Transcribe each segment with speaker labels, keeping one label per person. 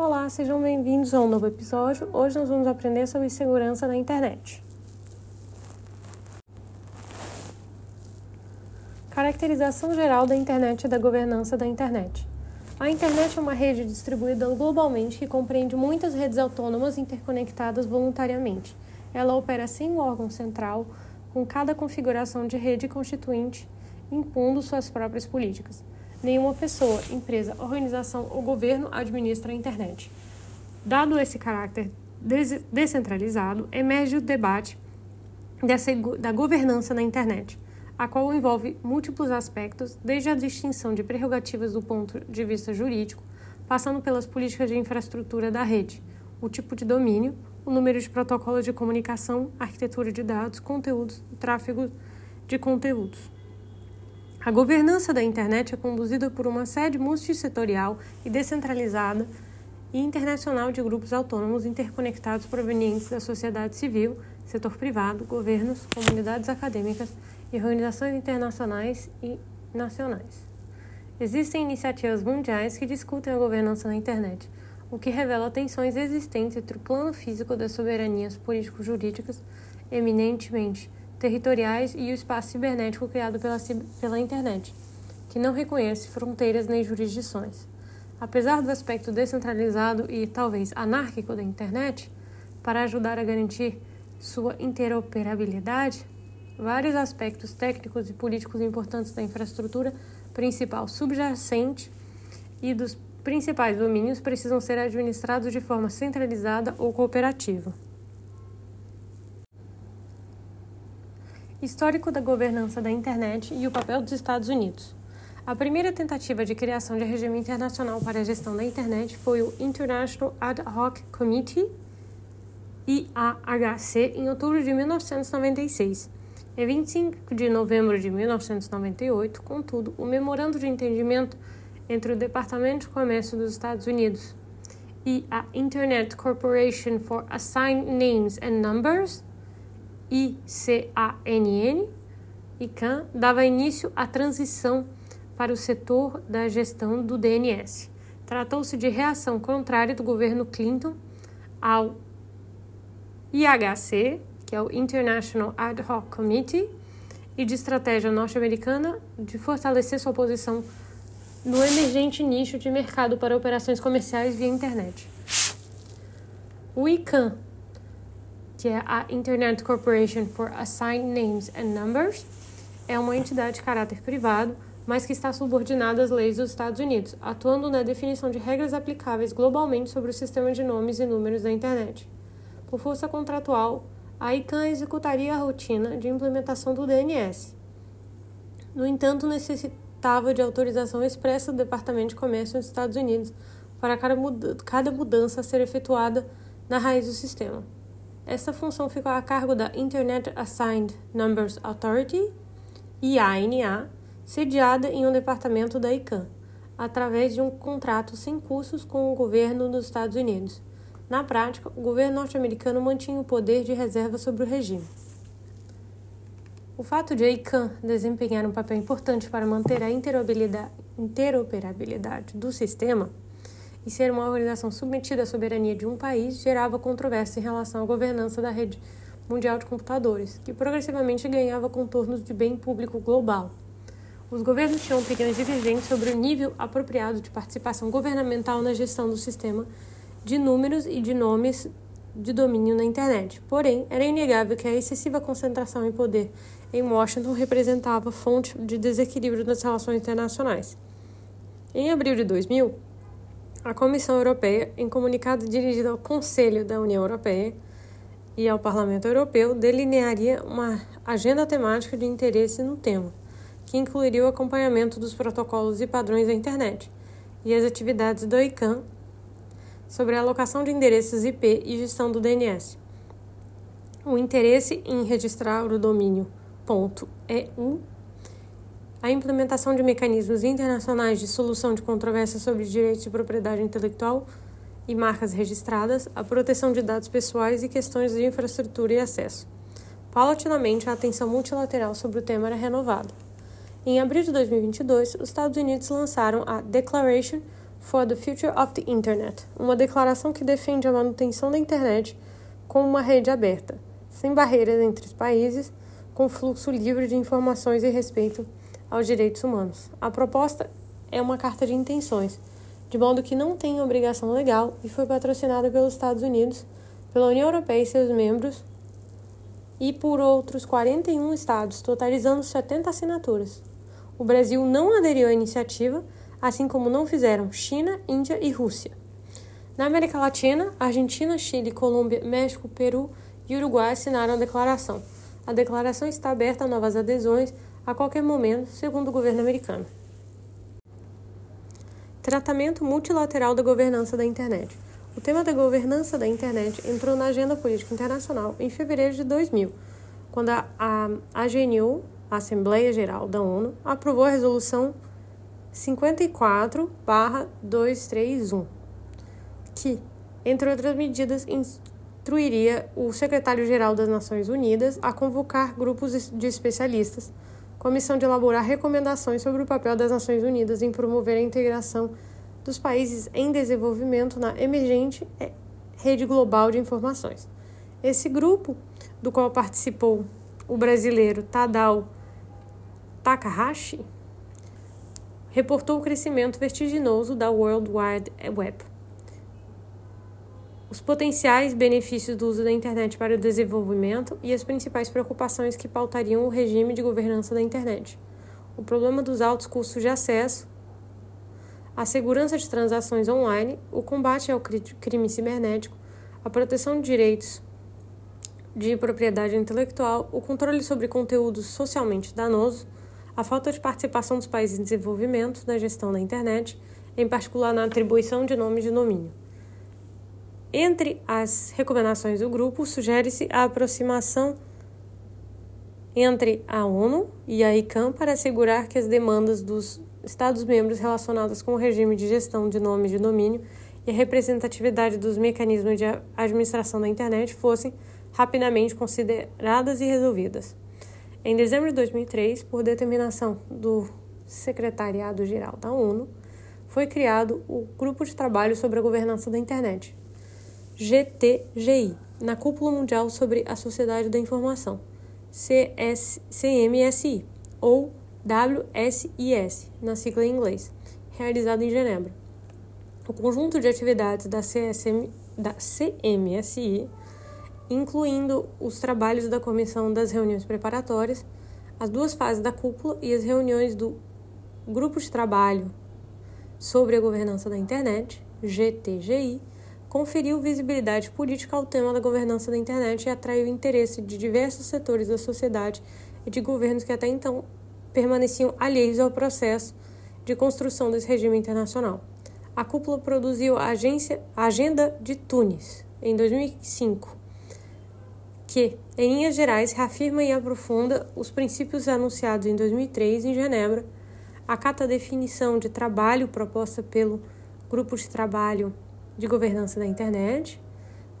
Speaker 1: Olá, sejam bem-vindos a um novo episódio. Hoje nós vamos aprender sobre segurança na internet. Caracterização geral da internet e da governança da internet. A internet é uma rede distribuída globalmente que compreende muitas redes autônomas interconectadas voluntariamente. Ela opera sem um órgão central, com cada configuração de rede constituinte impondo suas próprias políticas. Nenhuma pessoa, empresa, organização ou governo administra a internet. Dado esse caráter descentralizado, emerge o debate da governança na internet a qual envolve múltiplos aspectos, desde a distinção de prerrogativas do ponto de vista jurídico, passando pelas políticas de infraestrutura da rede, o tipo de domínio, o número de protocolos de comunicação, arquitetura de dados, conteúdos tráfego de conteúdos. A governança da internet é conduzida por uma sede multissetorial e descentralizada e internacional de grupos autônomos interconectados provenientes da sociedade civil, setor privado, governos, comunidades acadêmicas e organizações internacionais e nacionais. Existem iniciativas mundiais que discutem a governança na internet, o que revela tensões existentes entre o plano físico das soberanias político-jurídicas, eminentemente territoriais, e o espaço cibernético criado pela, pela internet, que não reconhece fronteiras nem jurisdições. Apesar do aspecto descentralizado e talvez anárquico da internet, para ajudar a garantir sua interoperabilidade, vários aspectos técnicos e políticos importantes da infraestrutura principal subjacente e dos principais domínios precisam ser administrados de forma centralizada ou cooperativa. Histórico da governança da internet e o papel dos Estados Unidos. A primeira tentativa de criação de regime internacional para a gestão da internet foi o International Ad Hoc Committee, IAHC, em outubro de 1996 em 25 de novembro de 1998, contudo, o memorando de entendimento entre o Departamento de Comércio dos Estados Unidos e a Internet Corporation for Assigned Names and Numbers, ICANN, ICANN, dava início à transição para o setor da gestão do DNS. Tratou-se de reação contrária do governo Clinton ao IHC, que é o International Ad Hoc Committee, e de estratégia norte-americana de fortalecer sua posição no emergente nicho de mercado para operações comerciais via internet. O ICANN, que é a Internet Corporation for Assigned Names and Numbers, é uma entidade de caráter privado, mas que está subordinada às leis dos Estados Unidos, atuando na definição de regras aplicáveis globalmente sobre o sistema de nomes e números da internet. Por força contratual, a ICANN executaria a rotina de implementação do DNS. No entanto, necessitava de autorização expressa do Departamento de Comércio dos Estados Unidos para cada mudança a ser efetuada na raiz do sistema. Essa função ficou a cargo da Internet Assigned Numbers Authority, IANA, sediada em um departamento da ICANN, através de um contrato sem custos com o governo dos Estados Unidos. Na prática, o governo norte-americano mantinha o poder de reserva sobre o regime. O fato de a ICANN desempenhar um papel importante para manter a interoperabilidade do sistema e ser uma organização submetida à soberania de um país gerava controvérsia em relação à governança da rede mundial de computadores, que progressivamente ganhava contornos de bem público global. Os governos tinham opiniões divergentes sobre o nível apropriado de participação governamental na gestão do sistema de números e de nomes de domínio na internet. Porém, era inegável que a excessiva concentração em poder em Washington representava fonte de desequilíbrio nas relações internacionais. Em abril de 2000, a Comissão Europeia, em comunicado dirigido ao Conselho da União Europeia e ao Parlamento Europeu, delinearia uma agenda temática de interesse no tema, que incluiria o acompanhamento dos protocolos e padrões da internet e as atividades do ICANN sobre a alocação de endereços IP e gestão do DNS. O interesse em registrar o domínio .eu, a implementação de mecanismos internacionais de solução de controvérsias sobre direitos de propriedade intelectual e marcas registradas, a proteção de dados pessoais e questões de infraestrutura e acesso. Paulatinamente, a atenção multilateral sobre o tema era renovada. Em abril de 2022, os Estados Unidos lançaram a Declaration for the Future of the Internet, uma declaração que defende a manutenção da internet como uma rede aberta, sem barreiras entre os países, com fluxo livre de informações e respeito aos direitos humanos. A proposta é uma carta de intenções, de modo que não tem obrigação legal e foi patrocinada pelos Estados Unidos, pela União Europeia e seus membros e por outros 41 estados, totalizando 70 assinaturas. O Brasil não aderiu à iniciativa, assim como não fizeram China, Índia e Rússia. Na América Latina, Argentina, Chile, Colômbia, México, Peru e Uruguai assinaram a declaração. A declaração está aberta a novas adesões a qualquer momento, segundo o governo americano. Tratamento multilateral da governança da internet. O tema da governança da internet entrou na agenda política internacional em fevereiro de 2000, quando a, a AGNU, a Assembleia Geral da ONU, aprovou a resolução 54/231, que, entre outras medidas, instruiria o secretário-geral das Nações Unidas a convocar grupos de especialistas com a missão de elaborar recomendações sobre o papel das Nações Unidas em promover a integração dos países em desenvolvimento na emergente é, rede global de informações. Esse grupo, do qual participou o brasileiro Tadao Takahashi, reportou o crescimento vertiginoso da World Wide Web. Os potenciais benefícios do uso da internet para o desenvolvimento e as principais preocupações que pautariam o regime de governança da internet. O problema dos altos custos de acesso a segurança de transações online, o combate ao crime cibernético, a proteção de direitos de propriedade intelectual, o controle sobre conteúdos socialmente danosos, a falta de participação dos países em desenvolvimento na gestão da internet, em particular na atribuição de nomes de domínio. Entre as recomendações do grupo, sugere-se a aproximação entre a ONU e a ICANN para assegurar que as demandas dos Estados-membros relacionadas com o regime de gestão de nome de domínio e a representatividade dos mecanismos de administração da internet fossem rapidamente consideradas e resolvidas. Em dezembro de 2003, por determinação do Secretariado-Geral da ONU, foi criado o Grupo de Trabalho sobre a Governança da Internet, GTGI, na Cúpula Mundial sobre a Sociedade da Informação, CS, CMSI, ou WSIS, na sigla em inglês, realizado em Genebra. O conjunto de atividades da, CSM, da CMSI, incluindo os trabalhos da comissão das reuniões preparatórias, as duas fases da cúpula e as reuniões do Grupo de Trabalho sobre a Governança da Internet, GTGI, conferiu visibilidade política ao tema da governança da internet e atraiu interesse de diversos setores da sociedade e de governos que até então permaneciam alheios ao processo de construção desse regime internacional. A cúpula produziu a, agência, a Agenda de Tunis em 2005, que, em linhas gerais, reafirma e aprofunda os princípios anunciados em 2003 em Genebra, acata a definição de trabalho proposta pelo Grupo de Trabalho de Governança da Internet,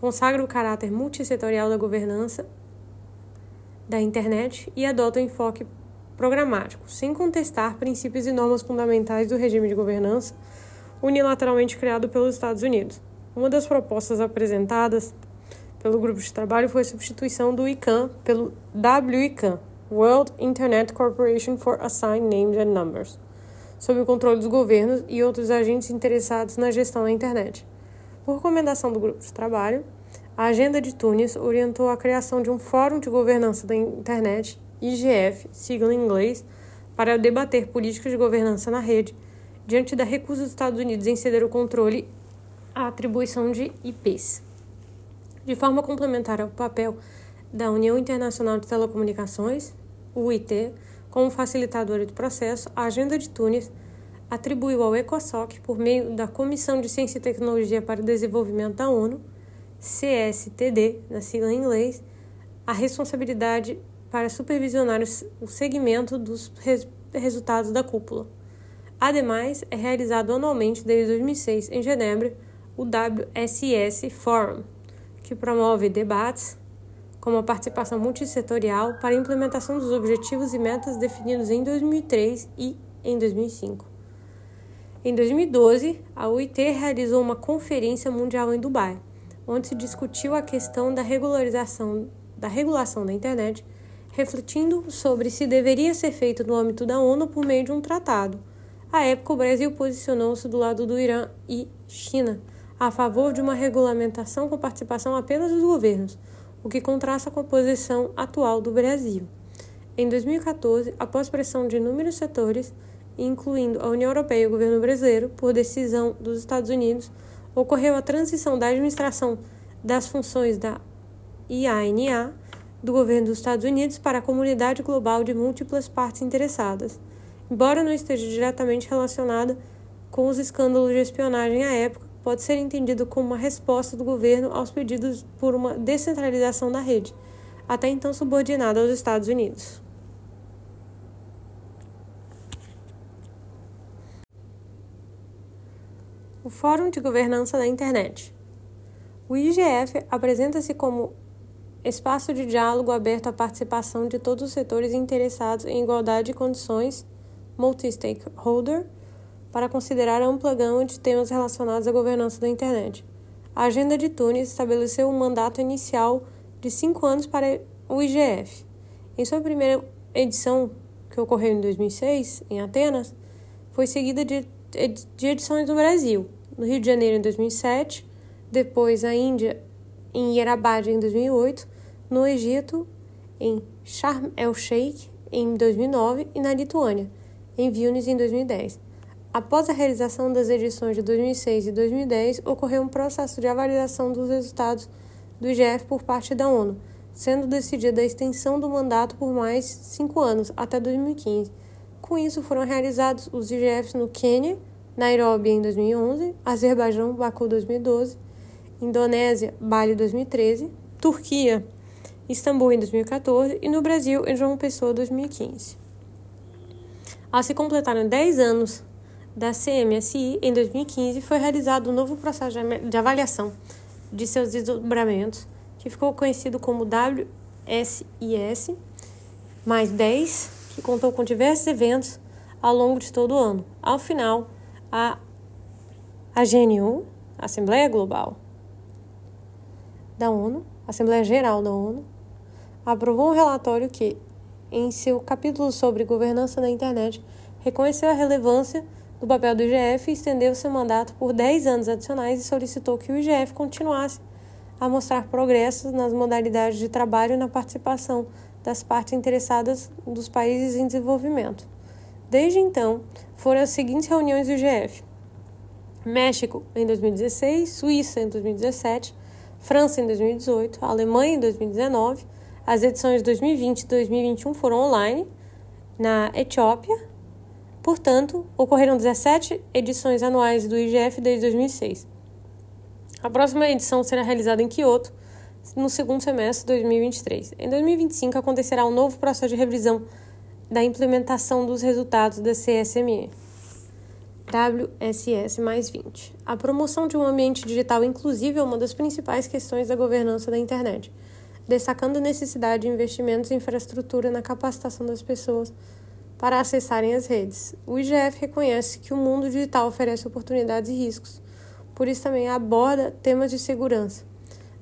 Speaker 1: consagra o caráter multissetorial da governança da internet e adota o enfoque programático, sem contestar princípios e normas fundamentais do regime de governança unilateralmente criado pelos Estados Unidos. Uma das propostas apresentadas pelo grupo de trabalho foi a substituição do ICANN pelo WICANN, World Internet Corporation for Assigned Names and Numbers, sob o controle dos governos e outros agentes interessados na gestão da internet. Por recomendação do grupo de trabalho, a Agenda de Tunis orientou a criação de um Fórum de Governança da Internet IGF, sigla em inglês, para debater políticas de governança na rede, diante da recusa dos Estados Unidos em ceder o controle à atribuição de IPs. De forma complementar ao papel da União Internacional de Telecomunicações, UIT, como facilitadora do processo, a Agenda de Tunis atribuiu ao ECOSOC, por meio da Comissão de Ciência e Tecnologia para o Desenvolvimento da ONU, CSTD, na sigla em inglês, a responsabilidade para supervisionar o segmento dos res resultados da cúpula. Ademais, é realizado anualmente desde 2006 em Genebra o WSS Forum, que promove debates como a participação multissetorial para a implementação dos objetivos e metas definidos em 2003 e em 2005. Em 2012, a UIT realizou uma conferência mundial em Dubai, onde se discutiu a questão da regularização da regulação da internet, refletindo sobre se deveria ser feito no âmbito da ONU por meio de um tratado. À época, o Brasil posicionou-se do lado do Irã e China, a favor de uma regulamentação com participação apenas dos governos, o que contrasta com a posição atual do Brasil. Em 2014, após pressão de inúmeros setores, incluindo a União Europeia e o governo brasileiro, por decisão dos Estados Unidos, ocorreu a transição da administração das funções da IANA do governo dos Estados Unidos para a comunidade global de múltiplas partes interessadas. Embora não esteja diretamente relacionada com os escândalos de espionagem à época, pode ser entendido como uma resposta do governo aos pedidos por uma descentralização da rede, até então subordinada aos Estados Unidos. O Fórum de Governança da Internet. O IGF apresenta-se como espaço de diálogo aberto à participação de todos os setores interessados em igualdade de condições, multi-stakeholder, para considerar a ampla gama de temas relacionados à governança da internet. A Agenda de Tunis estabeleceu um mandato inicial de cinco anos para o IGF. Em sua primeira edição, que ocorreu em 2006, em Atenas, foi seguida de, de edições no Brasil, no Rio de Janeiro em 2007, depois a Índia em Hyderabad em 2008, no Egito em Sharm el-Sheikh em 2009 e na Lituânia em Vilnius em 2010. Após a realização das edições de 2006 e 2010, ocorreu um processo de avaliação dos resultados do IGF por parte da ONU, sendo decidida a extensão do mandato por mais cinco anos, até 2015. Com isso, foram realizados os IGFs no Quênia, Nairobi em 2011, Azerbaijão, Baku 2012, Indonésia, Bali 2013, Turquia, Istambul em 2014 e no Brasil, em João Pessoa 2015. Ao se completaram 10 anos da CMSI, em 2015, foi realizado um novo processo de avaliação de seus desdobramentos, que ficou conhecido como WSIS, mais 10, que contou com diversos eventos ao longo de todo o ano. Ao final, a, GNU, Assembleia Global da ONU, Assembleia Geral da ONU, aprovou um relatório que, em seu capítulo sobre governança da internet, reconheceu a relevância do papel do IGF e estendeu seu mandato por 10 anos adicionais e solicitou que o IGF continuasse a mostrar progressos nas modalidades de trabalho e na participação das partes interessadas dos países em desenvolvimento. Desde então, foram as seguintes reuniões do IGF: México em 2016, Suíça em 2017, França em 2018, Alemanha em 2019. As edições de 2020 e 2021 foram online na Etiópia. Portanto, ocorreram 17 edições anuais do IGF desde 2006. A próxima edição será realizada em Kyoto no segundo semestre de 2023. Em 2025 acontecerá um novo processo de revisão da implementação dos resultados da CSME. WSS mais 20. A promoção de um ambiente digital inclusivo é uma das principais questões da governança da internet, destacando a necessidade de investimentos em infraestrutura na capacitação das pessoas para acessarem as redes. O IGF reconhece que o mundo digital oferece oportunidades e riscos, por isso também aborda temas de segurança.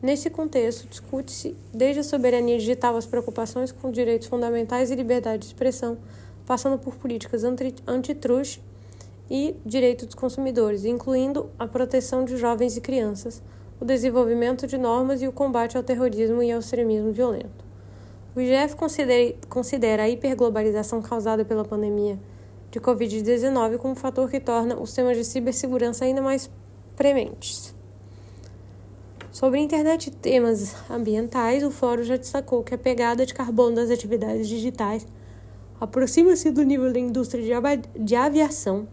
Speaker 1: Nesse contexto, discute-se desde a soberania digital às preocupações com direitos fundamentais e liberdade de expressão, passando por políticas antitruste e direitos dos consumidores, incluindo a proteção de jovens e crianças, o desenvolvimento de normas e o combate ao terrorismo e ao extremismo violento. O IGF considera a hiperglobalização causada pela pandemia de Covid-19 como um fator que torna os temas de cibersegurança ainda mais prementes. Sobre a internet e temas ambientais, o fórum já destacou que a pegada de carbono das atividades digitais aproxima-se do nível da indústria de aviação,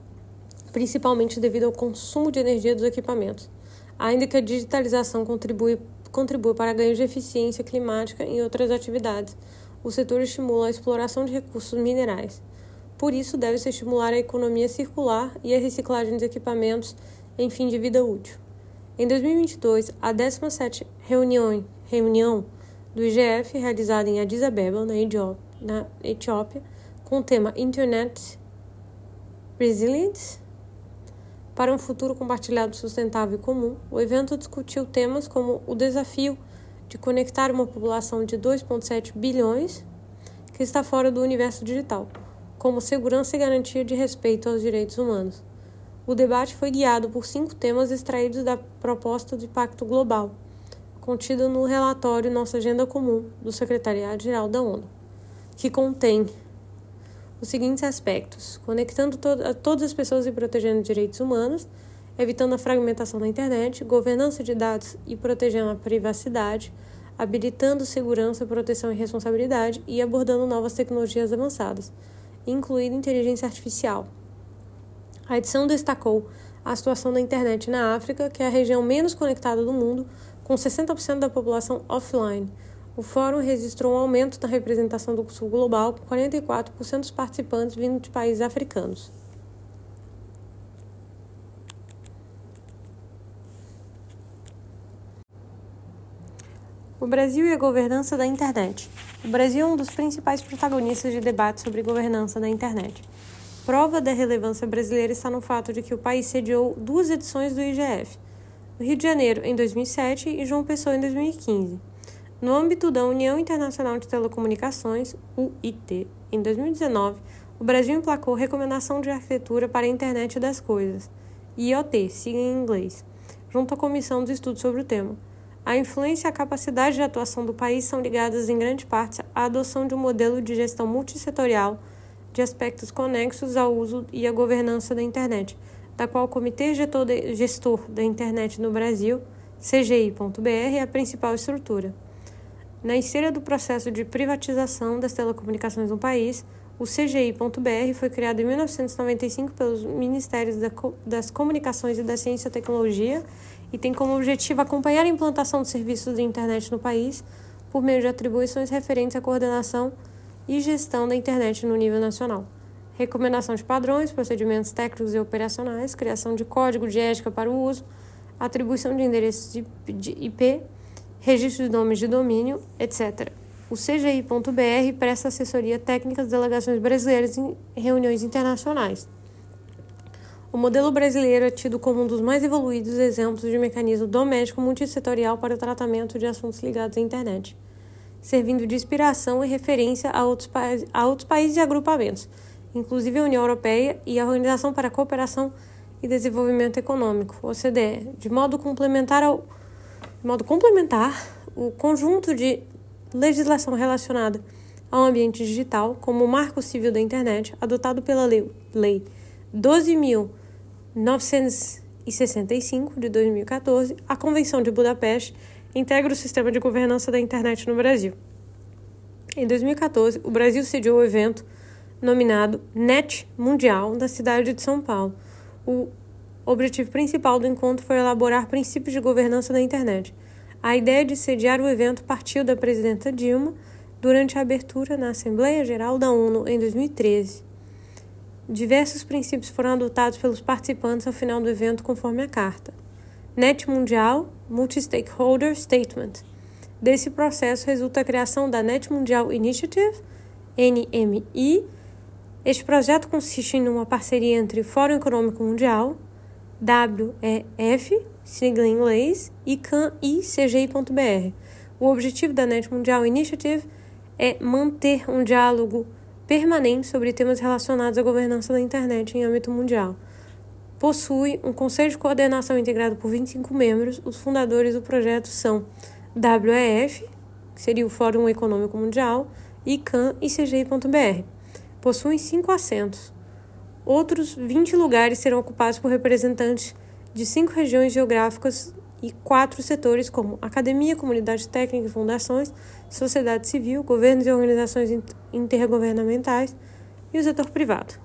Speaker 1: principalmente devido ao consumo de energia dos equipamentos, ainda que a digitalização contribui, contribua para ganhos de eficiência climática em outras atividades. O setor estimula a exploração de recursos minerais. Por isso, deve-se estimular a economia circular e a reciclagem de equipamentos em fim de vida útil. Em 2022, a 17 reunião, reunião do IGF, realizada em Addis Abeba, na Etiópia, com o tema Internet Resilience, para um futuro compartilhado sustentável e comum, o evento discutiu temas como o desafio de conectar uma população de 2,7 bilhões que está fora do universo digital, como segurança e garantia de respeito aos direitos humanos. O debate foi guiado por cinco temas extraídos da proposta de Pacto Global, contida no relatório Nossa Agenda Comum do Secretariado-Geral da ONU, que contém os seguintes aspectos: conectando to todas as pessoas e protegendo direitos humanos, evitando a fragmentação da internet, governança de dados e protegendo a privacidade, habilitando segurança, proteção e responsabilidade e abordando novas tecnologias avançadas, incluindo inteligência artificial. A edição destacou a situação da internet na África, que é a região menos conectada do mundo, com 60% da população offline o fórum registrou um aumento na representação do Sul Global, com 44% dos participantes vindo de países africanos. O Brasil e a governança da internet. O Brasil é um dos principais protagonistas de debates sobre governança da internet. Prova da relevância brasileira está no fato de que o país sediou duas edições do IGF, no Rio de Janeiro em 2007 e João Pessoa em 2015. No âmbito da União Internacional de Telecomunicações, UIT, em 2019, o Brasil emplacou Recomendação de Arquitetura para a Internet das Coisas, IoT, siga em inglês, junto à Comissão de Estudos sobre o tema. A influência e a capacidade de atuação do país são ligadas em grande parte à adoção de um modelo de gestão multissetorial de aspectos conexos ao uso e à governança da internet, da qual o Comitê Gestor da Internet no Brasil, CGI.br, é a principal estrutura. Na esteira do processo de privatização das telecomunicações no país, o CGI.br foi criado em 1995 pelos Ministérios das Comunicações e da Ciência e Tecnologia e tem como objetivo acompanhar a implantação de serviços de internet no país por meio de atribuições referentes à coordenação e gestão da internet no nível nacional. Recomendação de padrões, procedimentos técnicos e operacionais, criação de código de ética para o uso, atribuição de endereços de IP registro de nomes de domínio, etc. O CGI.br presta assessoria técnica às delegações brasileiras em reuniões internacionais. O modelo brasileiro é tido como um dos mais evoluídos exemplos de mecanismo doméstico multissetorial para o tratamento de assuntos ligados à internet, servindo de inspiração e referência a outros, a outros países e agrupamentos, inclusive a União Europeia e a Organização para a Cooperação e Desenvolvimento Econômico, OCDE, de modo complementar ao de modo complementar, o conjunto de legislação relacionada ao ambiente digital, como o Marco Civil da Internet, adotado pela Lei, lei 12.965 de 2014, a Convenção de Budapeste integra o sistema de governança da internet no Brasil. Em 2014, o Brasil sediou o evento nominado NET Mundial da cidade de São Paulo. O objetivo principal do encontro foi elaborar princípios de governança da internet. A ideia de sediar o evento partiu da presidenta Dilma durante a abertura na Assembleia Geral da ONU em 2013. Diversos princípios foram adotados pelos participantes ao final do evento, conforme a carta. Net Mundial Multi-Stakeholder Statement. Desse processo resulta a criação da Net Mundial Initiative, NMI. Este projeto consiste em uma parceria entre o Fórum Econômico Mundial, WEF, sigla em inglês, e CAN e CGI.br. O objetivo da Net Mundial Initiative é manter um diálogo permanente sobre temas relacionados à governança da internet em âmbito mundial. Possui um conselho de coordenação integrado por 25 membros. Os fundadores do projeto são WEF, que seria o Fórum Econômico Mundial, CAN e CGI.br. Possuem cinco assentos. Outros 20 lugares serão ocupados por representantes de cinco regiões geográficas e quatro setores, como academia, comunidade técnica e fundações, sociedade civil, governos e organizações intergovernamentais e o setor privado.